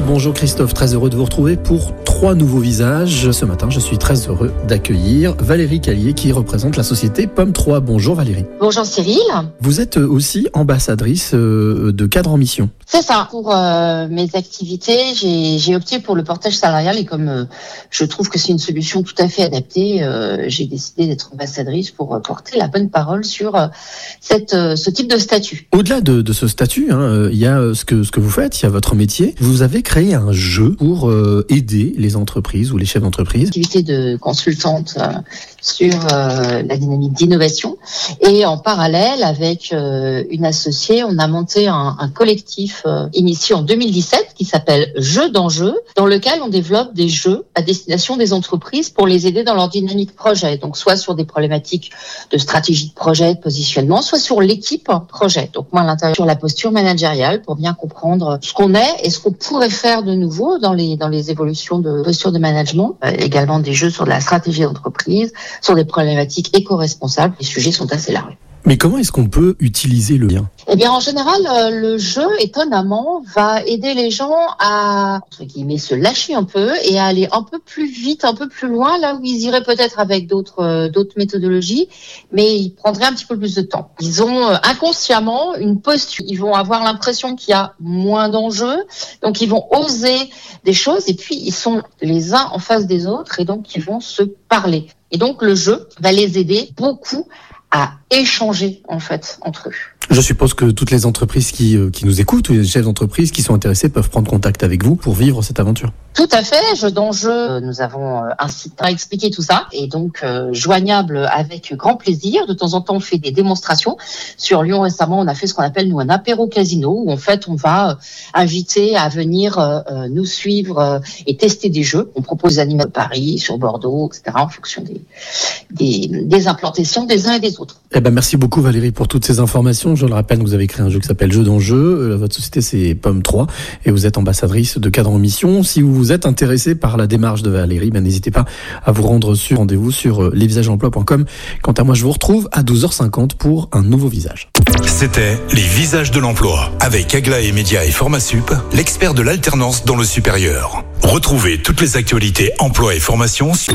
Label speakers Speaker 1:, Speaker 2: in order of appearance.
Speaker 1: Bonjour Christophe, très heureux de vous retrouver pour trois nouveaux visages. Ce matin, je suis très heureux d'accueillir Valérie Callier qui représente la société Pomme 3. Bonjour Valérie.
Speaker 2: Bonjour Cyril.
Speaker 1: Vous êtes aussi ambassadrice euh, de cadre en mission.
Speaker 2: C'est ça. Pour euh, mes activités, j'ai opté pour le portage salarial et comme euh, je trouve que c'est une solution tout à fait adaptée, j'ai décidé d'être ambassadrice pour porter la bonne parole sur cette, ce type de statut.
Speaker 1: Au-delà de, de, ce statut, hein, il y a ce que, ce que vous faites, il y a votre métier. Vous avez créé un jeu pour euh, aider les entreprises ou les chefs d'entreprise.
Speaker 2: Activité de consultante euh, sur euh, la dynamique d'innovation et en parallèle avec une associée, on a monté un, un collectif initié en 2017 qui s'appelle Jeux d'enjeux, dans lequel on développe des jeux à destination des entreprises pour les aider dans leur dynamique projet. Donc soit sur des problématiques de stratégie de projet, de positionnement, soit sur l'équipe projet. Donc moi à l'intérieur sur la posture managériale pour bien comprendre ce qu'on est et ce qu'on pourrait faire de nouveau dans les dans les évolutions de posture de management, euh, également des jeux sur de la stratégie d'entreprise, sur des problématiques éco-responsables. Les sujets sont assez larges.
Speaker 1: Mais comment est-ce qu'on peut utiliser le lien?
Speaker 2: Eh bien, en général, euh, le jeu, étonnamment, va aider les gens à, entre guillemets, se lâcher un peu et à aller un peu plus vite, un peu plus loin, là où ils iraient peut-être avec d'autres euh, d'autres méthodologies, mais ils prendraient un petit peu plus de temps. Ils ont euh, inconsciemment une posture. Ils vont avoir l'impression qu'il y a moins d'enjeux, donc ils vont oser des choses et puis ils sont les uns en face des autres et donc ils vont se parler. Et donc le jeu va les aider beaucoup à échanger en fait entre eux.
Speaker 1: Je suppose que toutes les entreprises qui, euh, qui nous écoutent, tous les chefs d'entreprise qui sont intéressés peuvent prendre contact avec vous pour vivre cette aventure.
Speaker 2: Tout à fait, jeu d'enjeu, nous avons euh, un site à expliquer tout ça et donc euh, joignable avec grand plaisir. De temps en temps, on fait des démonstrations. Sur Lyon récemment, on a fait ce qu'on appelle nous un apéro casino où en fait on va inviter à venir nous suivre et tester des jeux. On propose des animaux de Paris, sur Bordeaux, etc. en fonction des, des implantations des uns et des autres.
Speaker 1: Eh ben merci beaucoup Valérie pour toutes ces informations. Je le rappelle, vous avez créé un jeu qui s'appelle Jeu d'enjeu. Euh, votre société c'est Pomme 3 et vous êtes ambassadrice de Cadre en Mission. Si vous vous êtes intéressé par la démarche de Valérie, ben n'hésitez pas à vous rendre sur rendez-vous sur euh, lesvisagesemploi.com. Quant à moi, je vous retrouve à 12h50 pour un nouveau visage.
Speaker 3: C'était Les Visages de l'Emploi avec Aglaé Média et Formasup, l'expert de l'alternance dans le supérieur. Retrouvez toutes les actualités emploi et formation sur...